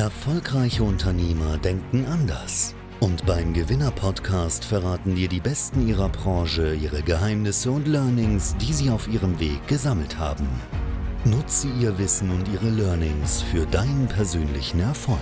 Erfolgreiche Unternehmer denken anders. Und beim Gewinner-Podcast verraten dir die Besten ihrer Branche ihre Geheimnisse und Learnings, die sie auf ihrem Weg gesammelt haben. Nutze ihr Wissen und ihre Learnings für deinen persönlichen Erfolg.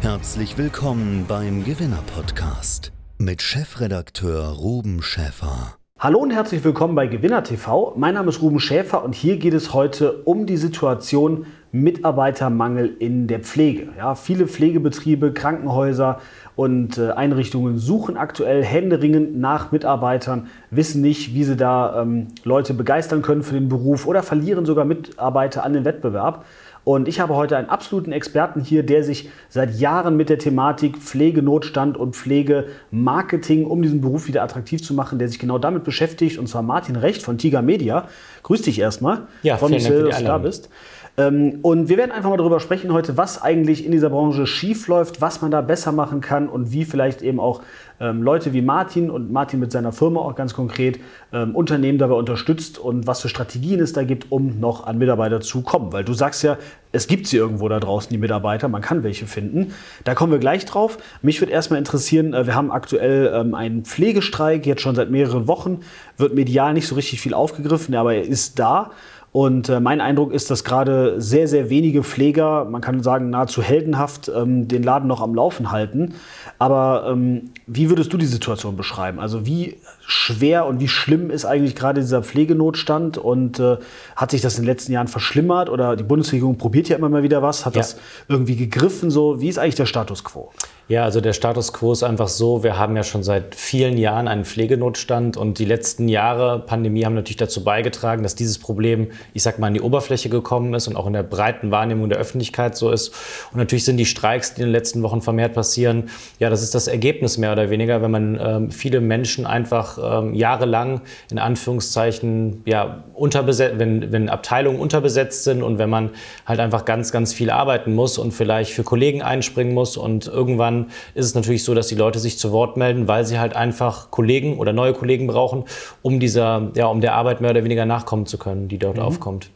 Herzlich willkommen beim Gewinner-Podcast mit Chefredakteur Ruben Schäfer. Hallo und herzlich willkommen bei Gewinner TV. Mein Name ist Ruben Schäfer und hier geht es heute um die Situation Mitarbeitermangel in der Pflege. Ja, viele Pflegebetriebe, Krankenhäuser und äh, Einrichtungen suchen aktuell händeringend nach Mitarbeitern, wissen nicht, wie sie da ähm, Leute begeistern können für den Beruf oder verlieren sogar Mitarbeiter an den Wettbewerb. Und ich habe heute einen absoluten Experten hier, der sich seit Jahren mit der Thematik Pflegenotstand und Pflegemarketing, um diesen Beruf wieder attraktiv zu machen, der sich genau damit beschäftigt. Und zwar Martin Recht von Tiger Media. Grüß dich erstmal. Ja, Freue mich sehr, dass du da bist. Ähm, und wir werden einfach mal darüber sprechen heute, was eigentlich in dieser Branche schief läuft, was man da besser machen kann und wie vielleicht eben auch ähm, Leute wie Martin und Martin mit seiner Firma auch ganz konkret ähm, Unternehmen dabei unterstützt und was für Strategien es da gibt, um noch an Mitarbeiter zu kommen. Weil du sagst ja, es gibt sie irgendwo da draußen, die Mitarbeiter, man kann welche finden. Da kommen wir gleich drauf. Mich würde erstmal interessieren, äh, wir haben aktuell einen Pflegestreik, jetzt schon seit mehreren Wochen, wird medial nicht so richtig viel aufgegriffen, aber er ist da. Und äh, mein Eindruck ist, dass gerade sehr, sehr wenige Pfleger, man kann sagen nahezu heldenhaft, ähm, den Laden noch am Laufen halten. Aber ähm, wie würdest du die Situation beschreiben? Also wie schwer und wie schlimm ist eigentlich gerade dieser Pflegenotstand und äh, hat sich das in den letzten Jahren verschlimmert oder die Bundesregierung probiert ja immer mal wieder was, hat ja. das irgendwie gegriffen? So, wie ist eigentlich der Status quo? Ja, also der Status quo ist einfach so, wir haben ja schon seit vielen Jahren einen Pflegenotstand und die letzten Jahre Pandemie haben natürlich dazu beigetragen, dass dieses Problem, ich sag mal, an die Oberfläche gekommen ist und auch in der breiten Wahrnehmung der Öffentlichkeit so ist. Und natürlich sind die Streiks, die in den letzten Wochen vermehrt passieren, ja, das ist das Ergebnis mehr oder weniger, wenn man ähm, viele Menschen einfach ähm, jahrelang in Anführungszeichen, ja, unterbesetzt, wenn, wenn Abteilungen unterbesetzt sind und wenn man halt einfach ganz, ganz viel arbeiten muss und vielleicht für Kollegen einspringen muss und irgendwann ist es natürlich so, dass die Leute sich zu Wort melden, weil sie halt einfach Kollegen oder neue Kollegen brauchen, um dieser, ja, um der Arbeit mehr oder weniger nachkommen zu können, die dort mhm. aufkommt.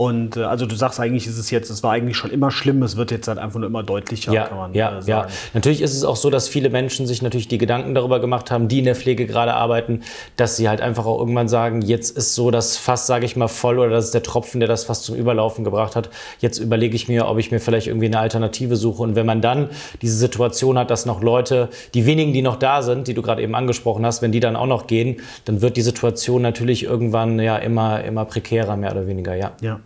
Und äh, also du sagst eigentlich, ist es jetzt, es war eigentlich schon immer schlimm, es wird jetzt halt einfach nur immer deutlicher, ja, kann man ja, äh, sagen. Ja, natürlich ist es auch so, dass viele Menschen sich natürlich die Gedanken darüber gemacht haben, die in der Pflege gerade arbeiten, dass sie halt einfach auch irgendwann sagen, jetzt ist so das Fass, sage ich mal, voll oder das ist der Tropfen, der das Fass zum Überlaufen gebracht hat. Jetzt überlege ich mir, ob ich mir vielleicht irgendwie eine Alternative suche. Und wenn man dann diese Situation hat, dass noch Leute, die wenigen, die noch da sind, die du gerade eben angesprochen hast, wenn die dann auch noch gehen, dann wird die Situation natürlich irgendwann ja immer, immer prekärer, mehr oder weniger, ja. Ja.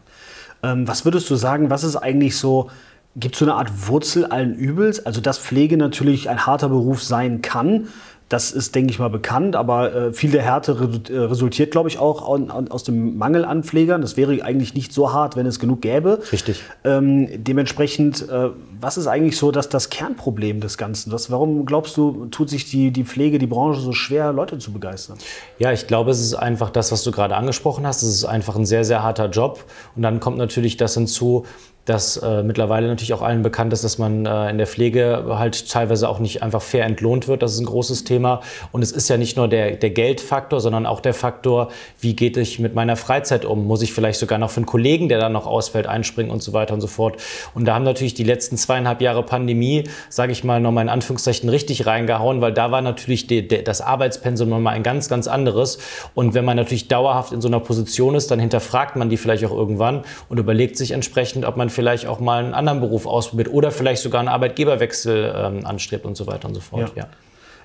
Ähm, was würdest du sagen, was ist eigentlich so, gibt es so eine Art Wurzel allen Übels? Also, dass Pflege natürlich ein harter Beruf sein kann, das ist, denke ich mal, bekannt, aber äh, viel der Härte äh, resultiert, glaube ich, auch an, an, aus dem Mangel an Pflegern. Das wäre eigentlich nicht so hart, wenn es genug gäbe. Richtig. Ähm, dementsprechend, äh, was ist eigentlich so dass das Kernproblem des Ganzen? Was, warum glaubst du, tut sich die, die Pflege, die Branche so schwer, Leute zu begeistern? Ja, ich glaube, es ist einfach das, was du gerade angesprochen hast. Es ist einfach ein sehr, sehr harter Job. Und dann kommt natürlich das hinzu, dass äh, mittlerweile natürlich auch allen bekannt ist, dass man äh, in der Pflege halt teilweise auch nicht einfach fair entlohnt wird. Das ist ein großes Thema. Und es ist ja nicht nur der, der Geldfaktor, sondern auch der Faktor, wie geht ich mit meiner Freizeit um? Muss ich vielleicht sogar noch für einen Kollegen, der dann noch ausfällt, einspringen und so weiter und so fort. Und da haben natürlich die letzten zweieinhalb Jahre Pandemie, sage ich mal, nochmal in Anführungszeichen richtig reingehauen, weil da war natürlich die, die, das Arbeitspensum nochmal ein ganz, ganz anderes. Und wenn man natürlich dauerhaft in so einer Position ist, dann hinterfragt man die vielleicht auch irgendwann und überlegt sich entsprechend, ob man vielleicht auch mal einen anderen Beruf ausprobiert oder vielleicht sogar einen Arbeitgeberwechsel ähm, anstrebt und so weiter und so fort. Ja. ja.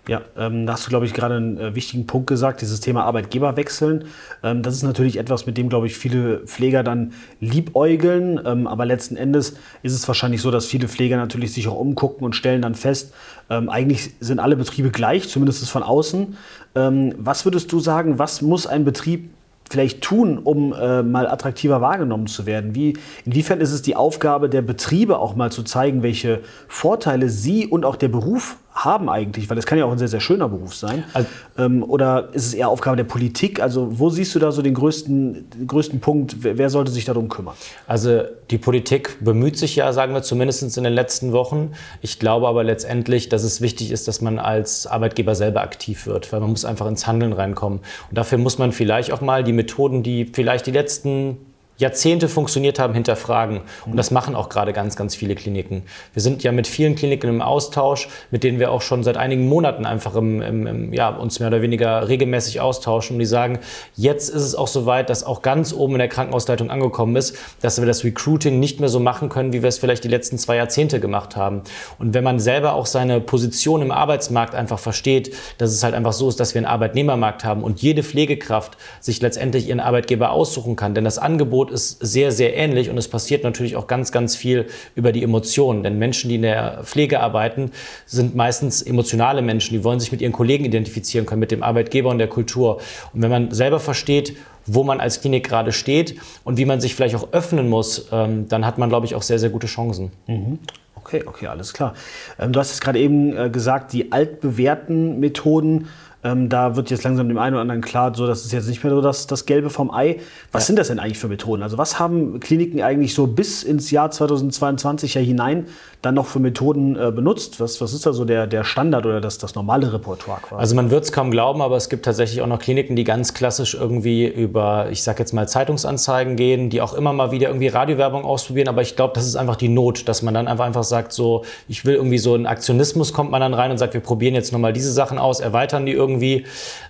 Ja, ähm, da hast du, glaube ich, gerade einen äh, wichtigen Punkt gesagt, dieses Thema Arbeitgeberwechseln. Ähm, das ist natürlich etwas, mit dem, glaube ich, viele Pfleger dann liebäugeln. Ähm, aber letzten Endes ist es wahrscheinlich so, dass viele Pfleger natürlich sich auch umgucken und stellen dann fest, ähm, eigentlich sind alle Betriebe gleich, zumindest von außen. Ähm, was würdest du sagen, was muss ein Betrieb vielleicht tun, um äh, mal attraktiver wahrgenommen zu werden? Wie, inwiefern ist es die Aufgabe der Betriebe auch mal zu zeigen, welche Vorteile sie und auch der Beruf haben eigentlich? Weil es kann ja auch ein sehr, sehr schöner Beruf sein. Also, ähm, oder ist es eher Aufgabe der Politik? Also wo siehst du da so den größten, den größten Punkt? Wer, wer, sollte sich darum kümmern? Also die Politik bemüht sich ja, sagen wir zumindest in den letzten Wochen. Ich glaube aber letztendlich, dass es wichtig ist, dass man als Arbeitgeber selber aktiv wird, weil man muss einfach ins Handeln reinkommen. Und dafür muss man vielleicht auch mal die Methoden, die vielleicht die letzten Jahrzehnte funktioniert haben, hinterfragen. Und das machen auch gerade ganz, ganz viele Kliniken. Wir sind ja mit vielen Kliniken im Austausch, mit denen wir auch schon seit einigen Monaten einfach im, im, im, ja, uns mehr oder weniger regelmäßig austauschen. Und die sagen, jetzt ist es auch soweit, dass auch ganz oben in der Krankenhausleitung angekommen ist, dass wir das Recruiting nicht mehr so machen können, wie wir es vielleicht die letzten zwei Jahrzehnte gemacht haben. Und wenn man selber auch seine Position im Arbeitsmarkt einfach versteht, dass es halt einfach so ist, dass wir einen Arbeitnehmermarkt haben und jede Pflegekraft sich letztendlich ihren Arbeitgeber aussuchen kann. Denn das Angebot Tod ist sehr, sehr ähnlich und es passiert natürlich auch ganz, ganz viel über die Emotionen. Denn Menschen, die in der Pflege arbeiten, sind meistens emotionale Menschen. Die wollen sich mit ihren Kollegen identifizieren können, mit dem Arbeitgeber und der Kultur. Und wenn man selber versteht, wo man als Klinik gerade steht und wie man sich vielleicht auch öffnen muss, ähm, dann hat man, glaube ich, auch sehr, sehr gute Chancen. Mhm. Okay, okay, alles klar. Ähm, du hast es gerade eben äh, gesagt, die altbewährten Methoden ähm, da wird jetzt langsam dem einen oder anderen klar, so das ist jetzt nicht mehr so das, das Gelbe vom Ei. Was ja. sind das denn eigentlich für Methoden? Also was haben Kliniken eigentlich so bis ins Jahr 2022 ja hinein dann noch für Methoden äh, benutzt? Was, was ist da so der, der Standard oder das, das normale Repertoire quasi? Also man wird es kaum glauben, aber es gibt tatsächlich auch noch Kliniken, die ganz klassisch irgendwie über, ich sag jetzt mal, Zeitungsanzeigen gehen, die auch immer mal wieder irgendwie Radiowerbung ausprobieren. Aber ich glaube, das ist einfach die Not, dass man dann einfach, einfach sagt, so, ich will irgendwie so einen Aktionismus, kommt man dann rein und sagt, wir probieren jetzt nochmal diese Sachen aus, erweitern die irgendwie.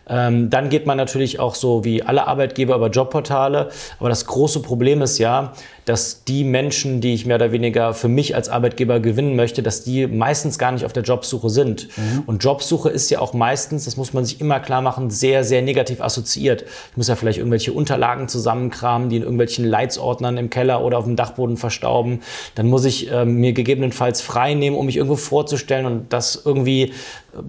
Ähm, dann geht man natürlich auch so wie alle Arbeitgeber über Jobportale. Aber das große Problem ist ja, dass die Menschen, die ich mehr oder weniger für mich als Arbeitgeber gewinnen möchte, dass die meistens gar nicht auf der Jobsuche sind. Mhm. Und Jobsuche ist ja auch meistens, das muss man sich immer klar machen, sehr, sehr negativ assoziiert. Ich muss ja vielleicht irgendwelche Unterlagen zusammenkramen, die in irgendwelchen Leitsordnern im Keller oder auf dem Dachboden verstauben. Dann muss ich äh, mir gegebenenfalls frei nehmen, um mich irgendwo vorzustellen und das irgendwie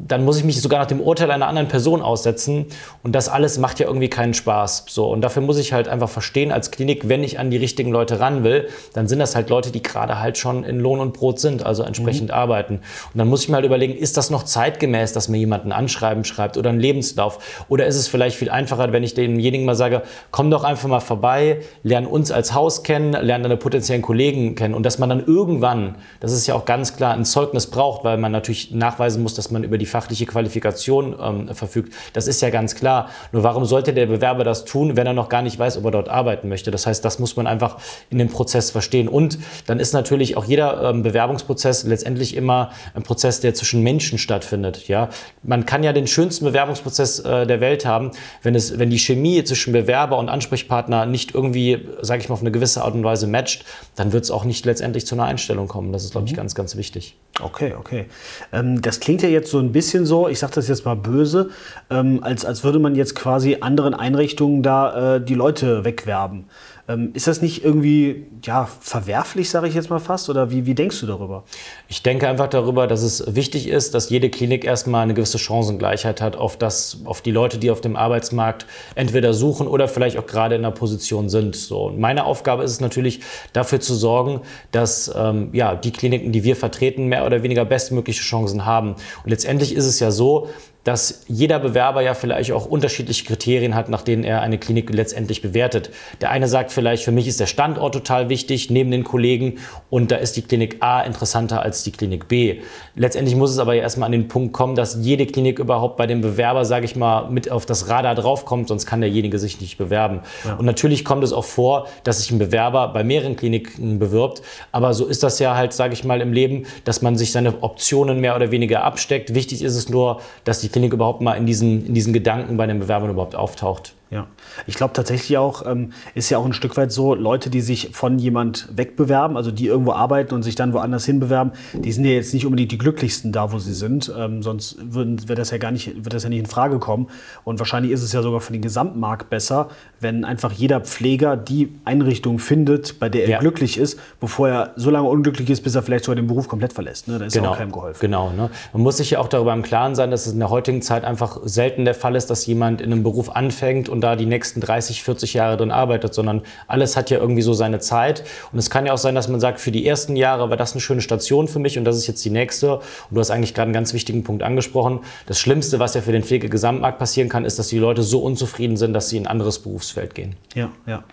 dann muss ich mich sogar nach dem Urteil einer anderen Person aussetzen. Und das alles macht ja irgendwie keinen Spaß. So, und dafür muss ich halt einfach verstehen als Klinik, wenn ich an die richtigen Leute ran will, dann sind das halt Leute, die gerade halt schon in Lohn und Brot sind, also entsprechend mhm. arbeiten. Und dann muss ich mir halt überlegen, ist das noch zeitgemäß, dass mir jemand ein Anschreiben schreibt oder einen Lebenslauf? Oder ist es vielleicht viel einfacher, wenn ich demjenigen mal sage, komm doch einfach mal vorbei, lern uns als Haus kennen, lern deine potenziellen Kollegen kennen. Und dass man dann irgendwann, das ist ja auch ganz klar, ein Zeugnis braucht, weil man natürlich nachweisen muss, dass man über die fachliche Qualifikation ähm, verfügt. Das ist ja ganz klar. Nur warum sollte der Bewerber das tun, wenn er noch gar nicht weiß, ob er dort arbeiten möchte? Das heißt, das muss man einfach in dem Prozess verstehen. Und dann ist natürlich auch jeder ähm, Bewerbungsprozess letztendlich immer ein Prozess, der zwischen Menschen stattfindet. Ja? Man kann ja den schönsten Bewerbungsprozess äh, der Welt haben, wenn, es, wenn die Chemie zwischen Bewerber und Ansprechpartner nicht irgendwie, sage ich mal, auf eine gewisse Art und Weise matcht, dann wird es auch nicht letztendlich zu einer Einstellung kommen. Das ist, glaube ich, mhm. ganz, ganz wichtig. Okay, okay. Ähm, das klingt ja jetzt so ein bisschen so, ich sage das jetzt mal böse, ähm, als, als würde man jetzt quasi anderen Einrichtungen da äh, die Leute wegwerben. Ähm, ist das nicht irgendwie ja, verwerflich, sage ich jetzt mal fast? Oder wie, wie denkst du darüber? Ich denke einfach darüber, dass es wichtig ist, dass jede Klinik erstmal eine gewisse Chancengleichheit hat auf, das, auf die Leute, die auf dem Arbeitsmarkt entweder suchen oder vielleicht auch gerade in der Position sind. So, und meine Aufgabe ist es natürlich, dafür zu sorgen, dass ähm, ja, die Kliniken, die wir vertreten, mehr oder weniger bestmögliche Chancen haben. Und letztendlich ist es ja so, dass jeder Bewerber ja vielleicht auch unterschiedliche Kriterien hat, nach denen er eine Klinik letztendlich bewertet. Der eine sagt vielleicht, für mich ist der Standort total wichtig neben den Kollegen und da ist die Klinik A interessanter als die Klinik B. Letztendlich muss es aber ja erstmal an den Punkt kommen, dass jede Klinik überhaupt bei dem Bewerber, sage ich mal, mit auf das Radar draufkommt, sonst kann derjenige sich nicht bewerben. Ja. Und natürlich kommt es auch vor, dass sich ein Bewerber bei mehreren Kliniken bewirbt, aber so ist das ja halt, sage ich mal, im Leben, dass man sich seine Optionen mehr oder weniger absteckt. Wichtig ist es nur, dass die Klinik überhaupt mal in diesen, in diesen Gedanken bei den Bewerbern überhaupt auftaucht. Ja, ich glaube tatsächlich auch, ähm, ist ja auch ein Stück weit so, Leute, die sich von jemand wegbewerben, also die irgendwo arbeiten und sich dann woanders hinbewerben, die sind ja jetzt nicht unbedingt die glücklichsten da, wo sie sind. Ähm, sonst wird das ja gar nicht, wird das ja nicht in Frage kommen. Und wahrscheinlich ist es ja sogar für den Gesamtmarkt besser, wenn einfach jeder Pfleger die Einrichtung findet, bei der er ja. glücklich ist, bevor er so lange unglücklich ist, bis er vielleicht sogar den Beruf komplett verlässt. Ne? Da ist genau. auch keinem geholfen. Genau. Ne? Man muss sich ja auch darüber im Klaren sein, dass es in der heutigen Zeit einfach selten der Fall ist, dass jemand in einem Beruf anfängt und und da die nächsten 30, 40 Jahre drin arbeitet, sondern alles hat ja irgendwie so seine Zeit. Und es kann ja auch sein, dass man sagt, für die ersten Jahre war das eine schöne Station für mich und das ist jetzt die nächste. Und du hast eigentlich gerade einen ganz wichtigen Punkt angesprochen. Das Schlimmste, was ja für den Pflegegesamtmarkt passieren kann, ist, dass die Leute so unzufrieden sind, dass sie in ein anderes Berufsfeld gehen. Ja, ja.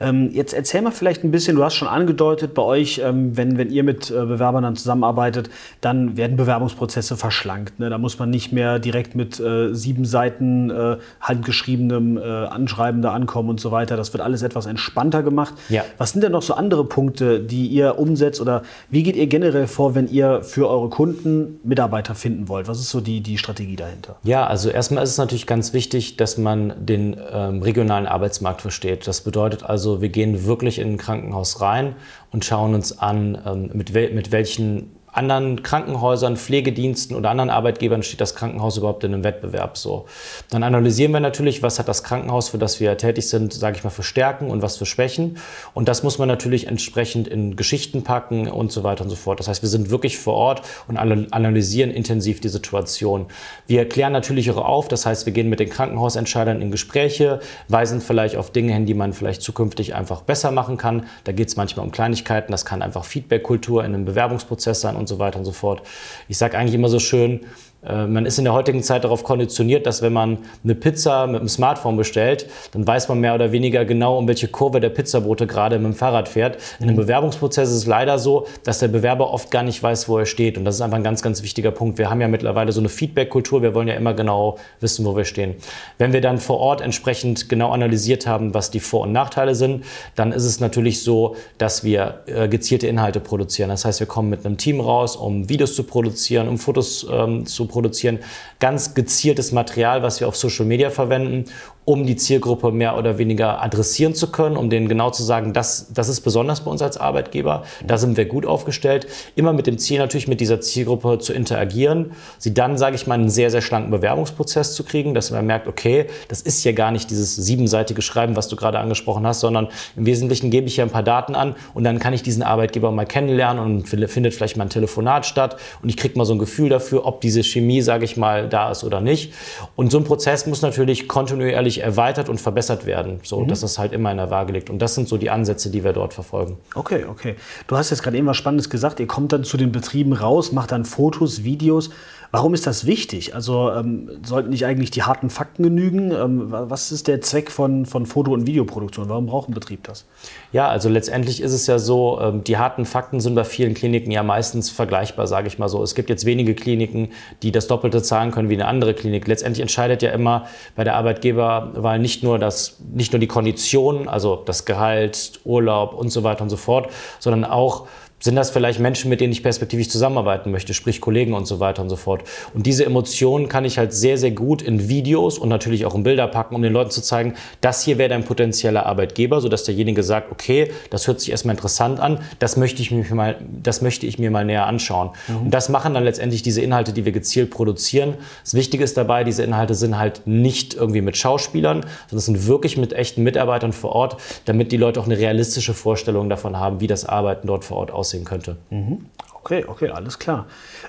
Ähm, jetzt erzähl mal vielleicht ein bisschen, du hast schon angedeutet, bei euch, ähm, wenn, wenn ihr mit äh, Bewerbern dann zusammenarbeitet, dann werden Bewerbungsprozesse verschlankt. Ne? Da muss man nicht mehr direkt mit äh, sieben Seiten äh, handgeschriebenem Anschreiben da ankommen und so weiter. Das wird alles etwas entspannter gemacht. Ja. Was sind denn noch so andere Punkte, die ihr umsetzt oder wie geht ihr generell vor, wenn ihr für eure Kunden Mitarbeiter finden wollt? Was ist so die, die Strategie dahinter? Ja, also erstmal ist es natürlich ganz wichtig, dass man den ähm, regionalen Arbeitsmarkt versteht. Das bedeutet also, wir gehen wirklich in ein Krankenhaus rein und schauen uns an, ähm, mit, wel mit welchen anderen Krankenhäusern, Pflegediensten oder anderen Arbeitgebern steht das Krankenhaus überhaupt in einem Wettbewerb so. Dann analysieren wir natürlich, was hat das Krankenhaus, für das wir tätig sind, sage ich mal, für Stärken und was für Schwächen. Und das muss man natürlich entsprechend in Geschichten packen und so weiter und so fort. Das heißt, wir sind wirklich vor Ort und analysieren intensiv die Situation. Wir klären natürlich auch auf, das heißt, wir gehen mit den Krankenhausentscheidern in Gespräche, weisen vielleicht auf Dinge hin, die man vielleicht zukünftig einfach besser machen kann. Da geht es manchmal um Kleinigkeiten, das kann einfach Feedback-Kultur in einem Bewerbungsprozess sein und so weiter und so fort. Ich sage eigentlich immer so schön, man ist in der heutigen Zeit darauf konditioniert, dass wenn man eine Pizza mit dem Smartphone bestellt, dann weiß man mehr oder weniger genau, um welche Kurve der Pizzabote gerade mit dem Fahrrad fährt. In einem mhm. Bewerbungsprozess ist es leider so, dass der Bewerber oft gar nicht weiß, wo er steht. Und das ist einfach ein ganz, ganz wichtiger Punkt. Wir haben ja mittlerweile so eine Feedback-Kultur. Wir wollen ja immer genau wissen, wo wir stehen. Wenn wir dann vor Ort entsprechend genau analysiert haben, was die Vor- und Nachteile sind, dann ist es natürlich so, dass wir äh, gezielte Inhalte produzieren. Das heißt, wir kommen mit einem Team raus, um Videos zu produzieren, um Fotos ähm, zu produzieren ganz gezieltes Material, was wir auf Social Media verwenden, um die Zielgruppe mehr oder weniger adressieren zu können, um denen genau zu sagen, das, das ist besonders bei uns als Arbeitgeber, da sind wir gut aufgestellt. Immer mit dem Ziel natürlich mit dieser Zielgruppe zu interagieren, sie dann, sage ich mal, einen sehr, sehr schlanken Bewerbungsprozess zu kriegen, dass man merkt, okay, das ist ja gar nicht dieses siebenseitige Schreiben, was du gerade angesprochen hast, sondern im Wesentlichen gebe ich ja ein paar Daten an und dann kann ich diesen Arbeitgeber mal kennenlernen und findet vielleicht mal ein Telefonat statt und ich kriege mal so ein Gefühl dafür, ob diese Chemie, sage ich mal, da ist oder nicht. Und so ein Prozess muss natürlich kontinuierlich erweitert und verbessert werden, so mhm. dass es halt immer in der Waage liegt. Und das sind so die Ansätze, die wir dort verfolgen. Okay, okay. Du hast jetzt gerade eben was Spannendes gesagt. Ihr kommt dann zu den Betrieben raus, macht dann Fotos, Videos. Warum ist das wichtig? Also ähm, sollten nicht eigentlich die harten Fakten genügen? Ähm, was ist der Zweck von, von Foto- und Videoproduktion? Warum braucht ein Betrieb das? Ja, also letztendlich ist es ja so, ähm, die harten Fakten sind bei vielen Kliniken ja meistens vergleichbar, sage ich mal so. Es gibt jetzt wenige Kliniken, die das Doppelte zahlen können wie eine andere Klinik. Letztendlich entscheidet ja immer bei der Arbeitgeberwahl nicht nur, das, nicht nur die Konditionen, also das Gehalt, Urlaub und so weiter und so fort, sondern auch sind das vielleicht Menschen, mit denen ich perspektivisch zusammenarbeiten möchte, sprich Kollegen und so weiter und so fort. Und diese Emotionen kann ich halt sehr, sehr gut in Videos und natürlich auch in Bilder packen, um den Leuten zu zeigen, das hier wäre dein potenzieller Arbeitgeber, sodass derjenige sagt, okay, das hört sich erstmal interessant an, das möchte ich mir mal, das möchte ich mir mal näher anschauen. Mhm. Und das machen dann letztendlich diese Inhalte, die wir gezielt produzieren. Das Wichtige ist dabei, diese Inhalte sind halt nicht irgendwie mit Schauspielern, sondern sind wirklich mit echten Mitarbeitern vor Ort, damit die Leute auch eine realistische Vorstellung davon haben, wie das Arbeiten dort vor Ort aussieht aussehen könnte. Mhm. Okay, okay, alles klar.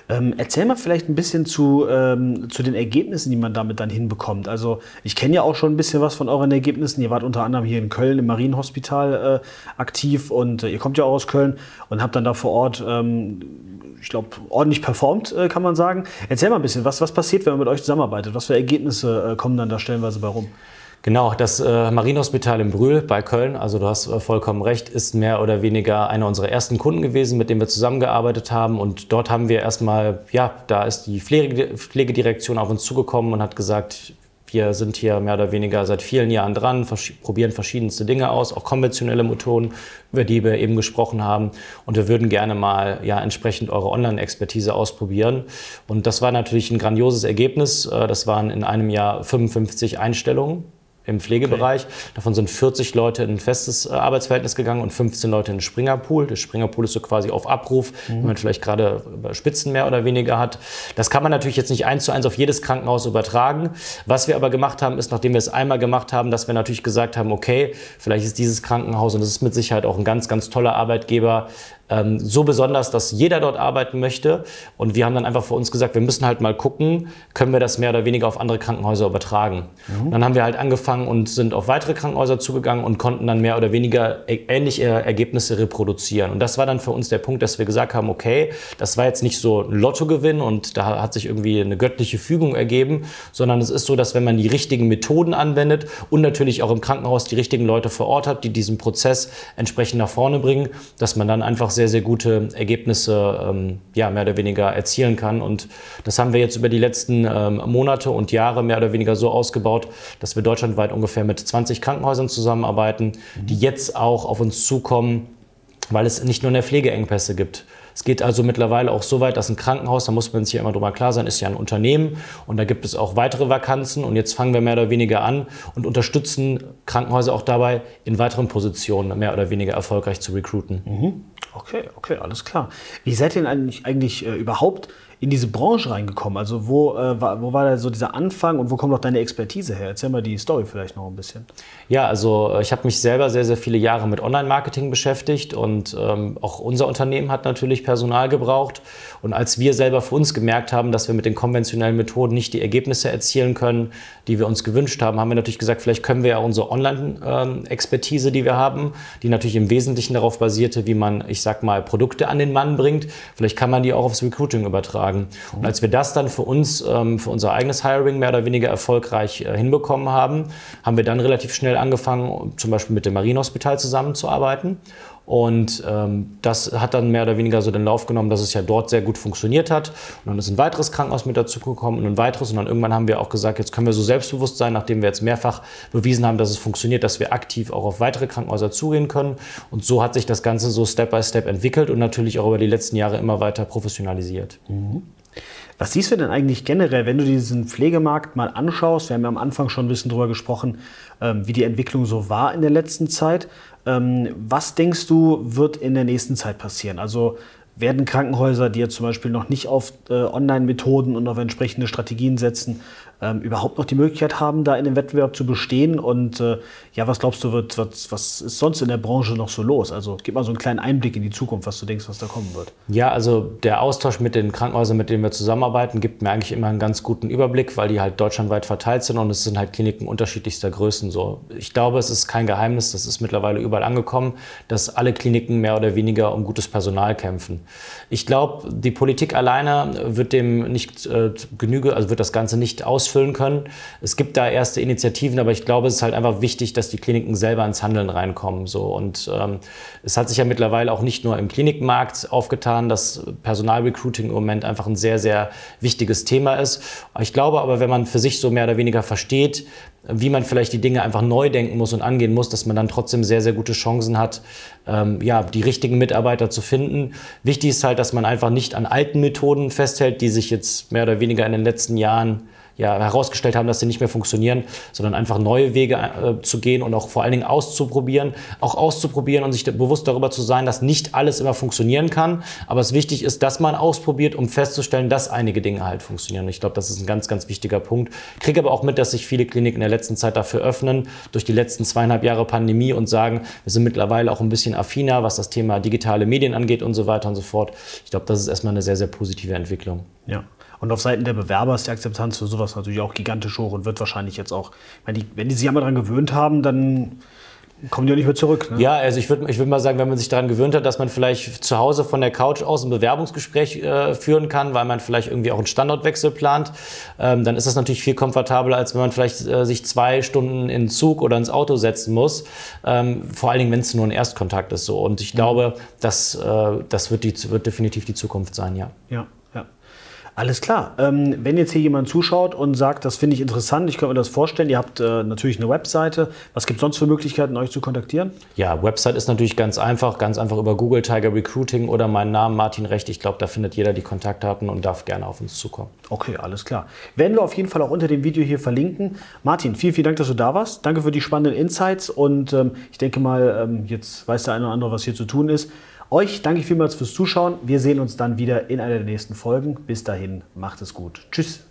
Ähm, erzähl mal vielleicht ein bisschen zu, ähm, zu den Ergebnissen, die man damit dann hinbekommt. Also ich kenne ja auch schon ein bisschen was von euren Ergebnissen. Ihr wart unter anderem hier in Köln im Marienhospital äh, aktiv und äh, ihr kommt ja auch aus Köln und habt dann da vor Ort, ähm, ich glaube, ordentlich performt, äh, kann man sagen. Erzähl mal ein bisschen, was, was passiert, wenn man mit euch zusammenarbeitet? Was für Ergebnisse äh, kommen dann da stellenweise bei rum? Genau, das äh, Marienhospital in Brühl bei Köln, also du hast äh, vollkommen recht, ist mehr oder weniger einer unserer ersten Kunden gewesen, mit dem wir zusammengearbeitet haben. Und dort haben wir erstmal, ja, da ist die Pflege, Pflegedirektion auf uns zugekommen und hat gesagt, wir sind hier mehr oder weniger seit vielen Jahren dran, vers probieren verschiedenste Dinge aus, auch konventionelle Methoden, über die wir eben gesprochen haben. Und wir würden gerne mal ja, entsprechend eure Online-Expertise ausprobieren. Und das war natürlich ein grandioses Ergebnis. Äh, das waren in einem Jahr 55 Einstellungen im Pflegebereich. Okay. Davon sind 40 Leute in ein festes äh, Arbeitsverhältnis gegangen und 15 Leute in den Springerpool. Der Springerpool ist so quasi auf Abruf, mhm. wenn man vielleicht gerade Spitzen mehr oder weniger hat. Das kann man natürlich jetzt nicht eins zu eins auf jedes Krankenhaus übertragen. Was wir aber gemacht haben, ist, nachdem wir es einmal gemacht haben, dass wir natürlich gesagt haben, okay, vielleicht ist dieses Krankenhaus und das ist mit Sicherheit auch ein ganz, ganz toller Arbeitgeber, ähm, so besonders, dass jeder dort arbeiten möchte. Und wir haben dann einfach für uns gesagt, wir müssen halt mal gucken, können wir das mehr oder weniger auf andere Krankenhäuser übertragen. Mhm. Dann haben wir halt angefangen und sind auf weitere Krankenhäuser zugegangen und konnten dann mehr oder weniger ähnliche Ergebnisse reproduzieren. Und das war dann für uns der Punkt, dass wir gesagt haben, okay, das war jetzt nicht so ein Lottogewinn und da hat sich irgendwie eine göttliche Fügung ergeben, sondern es ist so, dass wenn man die richtigen Methoden anwendet und natürlich auch im Krankenhaus die richtigen Leute vor Ort hat, die diesen Prozess entsprechend nach vorne bringen, dass man dann einfach sehr sehr, sehr gute Ergebnisse ähm, ja, mehr oder weniger erzielen kann. Und das haben wir jetzt über die letzten ähm, Monate und Jahre mehr oder weniger so ausgebaut, dass wir deutschlandweit ungefähr mit 20 Krankenhäusern zusammenarbeiten, mhm. die jetzt auch auf uns zukommen, weil es nicht nur in der Pflege Engpässe gibt. Es geht also mittlerweile auch so weit, dass ein Krankenhaus, da muss man sich ja immer drüber klar sein, ist ja ein Unternehmen und da gibt es auch weitere Vakanzen und jetzt fangen wir mehr oder weniger an und unterstützen Krankenhäuser auch dabei, in weiteren Positionen mehr oder weniger erfolgreich zu recruiten. Mhm. Okay, okay, alles klar. Wie seid ihr denn eigentlich, eigentlich äh, überhaupt in diese Branche reingekommen? Also wo, äh, war, wo war da so dieser Anfang und wo kommt auch deine Expertise her? Erzähl mal die Story vielleicht noch ein bisschen. Ja, also äh, ich habe mich selber sehr, sehr viele Jahre mit Online-Marketing beschäftigt und ähm, auch unser Unternehmen hat natürlich Personal gebraucht. Und als wir selber für uns gemerkt haben, dass wir mit den konventionellen Methoden nicht die Ergebnisse erzielen können, die wir uns gewünscht haben, haben wir natürlich gesagt, vielleicht können wir ja unsere Online-Expertise, die wir haben, die natürlich im Wesentlichen darauf basierte, wie man, ich sag mal, Produkte an den Mann bringt, vielleicht kann man die auch aufs Recruiting übertragen sagen. Und als wir das dann für uns, ähm, für unser eigenes Hiring mehr oder weniger erfolgreich äh, hinbekommen haben, haben wir dann relativ schnell angefangen, zum Beispiel mit dem Marienhospital zusammenzuarbeiten und ähm, das hat dann mehr oder weniger so den Lauf genommen, dass es ja dort sehr gut funktioniert hat. Und dann ist ein weiteres Krankenhaus mit dazu gekommen und ein weiteres. Und dann irgendwann haben wir auch gesagt, jetzt können wir so selbstbewusst sein, nachdem wir jetzt mehrfach bewiesen haben, dass es funktioniert, dass wir aktiv auch auf weitere Krankenhäuser zugehen können. Und so hat sich das Ganze so Step by Step entwickelt und natürlich auch über die letzten Jahre immer weiter professionalisiert. Mhm. Was siehst du denn eigentlich generell, wenn du diesen Pflegemarkt mal anschaust? Wir haben ja am Anfang schon ein bisschen drüber gesprochen, ähm, wie die Entwicklung so war in der letzten Zeit. Ähm, was denkst du, wird in der nächsten Zeit passieren? Also werden Krankenhäuser, die jetzt zum Beispiel noch nicht auf äh, Online-Methoden und auf entsprechende Strategien setzen, ähm, überhaupt noch die Möglichkeit haben, da in dem Wettbewerb zu bestehen? Und äh, ja, was glaubst du, wird, was, was ist sonst in der Branche noch so los? Also gib mal so einen kleinen Einblick in die Zukunft, was du denkst, was da kommen wird. Ja, also der Austausch mit den Krankenhäusern, mit denen wir zusammenarbeiten, gibt mir eigentlich immer einen ganz guten Überblick, weil die halt deutschlandweit verteilt sind und es sind halt Kliniken unterschiedlichster Größen. So, ich glaube, es ist kein Geheimnis, das ist mittlerweile überall angekommen, dass alle Kliniken mehr oder weniger um gutes Personal kämpfen. Ich glaube, die Politik alleine wird dem nicht äh, genüge, also wird das Ganze nicht ausführen ausfüllen können. Es gibt da erste Initiativen, aber ich glaube, es ist halt einfach wichtig, dass die Kliniken selber ins Handeln reinkommen. So. Und ähm, es hat sich ja mittlerweile auch nicht nur im Klinikmarkt aufgetan, dass Personalrecruiting im Moment einfach ein sehr, sehr wichtiges Thema ist. Ich glaube aber, wenn man für sich so mehr oder weniger versteht, wie man vielleicht die Dinge einfach neu denken muss und angehen muss, dass man dann trotzdem sehr, sehr gute Chancen hat, ähm, ja, die richtigen Mitarbeiter zu finden. Wichtig ist halt, dass man einfach nicht an alten Methoden festhält, die sich jetzt mehr oder weniger in den letzten Jahren ja, herausgestellt haben, dass sie nicht mehr funktionieren, sondern einfach neue Wege äh, zu gehen und auch vor allen Dingen auszuprobieren, auch auszuprobieren und sich bewusst darüber zu sein, dass nicht alles immer funktionieren kann. Aber es wichtig ist, dass man ausprobiert, um festzustellen, dass einige Dinge halt funktionieren. Und ich glaube, das ist ein ganz, ganz wichtiger Punkt. Kriege aber auch mit, dass sich viele Kliniken in der letzten Zeit dafür öffnen, durch die letzten zweieinhalb Jahre Pandemie und sagen, wir sind mittlerweile auch ein bisschen affiner, was das Thema digitale Medien angeht und so weiter und so fort. Ich glaube, das ist erstmal eine sehr, sehr positive Entwicklung. Ja. Und auf Seiten der Bewerber ist die Akzeptanz für sowas natürlich auch gigantisch hoch und wird wahrscheinlich jetzt auch, wenn die, wenn die sich einmal daran gewöhnt haben, dann kommen die auch nicht mehr zurück. Ne? Ja, also ich würde ich würd mal sagen, wenn man sich daran gewöhnt hat, dass man vielleicht zu Hause von der Couch aus ein Bewerbungsgespräch äh, führen kann, weil man vielleicht irgendwie auch einen Standortwechsel plant, ähm, dann ist das natürlich viel komfortabler, als wenn man vielleicht äh, sich zwei Stunden in den Zug oder ins Auto setzen muss. Ähm, vor allen Dingen, wenn es nur ein Erstkontakt ist. So. Und ich mhm. glaube, das, äh, das wird, die, wird definitiv die Zukunft sein, ja. Ja. Alles klar. Ähm, wenn jetzt hier jemand zuschaut und sagt, das finde ich interessant, ich könnte mir das vorstellen, ihr habt äh, natürlich eine Webseite. Was gibt es sonst für Möglichkeiten, euch zu kontaktieren? Ja, Website ist natürlich ganz einfach, ganz einfach über Google Tiger Recruiting oder meinen Namen Martin Recht. Ich glaube, da findet jeder die Kontaktdaten und darf gerne auf uns zukommen. Okay, alles klar. Werden wir auf jeden Fall auch unter dem Video hier verlinken. Martin, vielen, vielen Dank, dass du da warst. Danke für die spannenden Insights und ähm, ich denke mal, ähm, jetzt weiß der eine oder andere, was hier zu tun ist. Euch danke ich vielmals fürs Zuschauen. Wir sehen uns dann wieder in einer der nächsten Folgen. Bis dahin, macht es gut. Tschüss.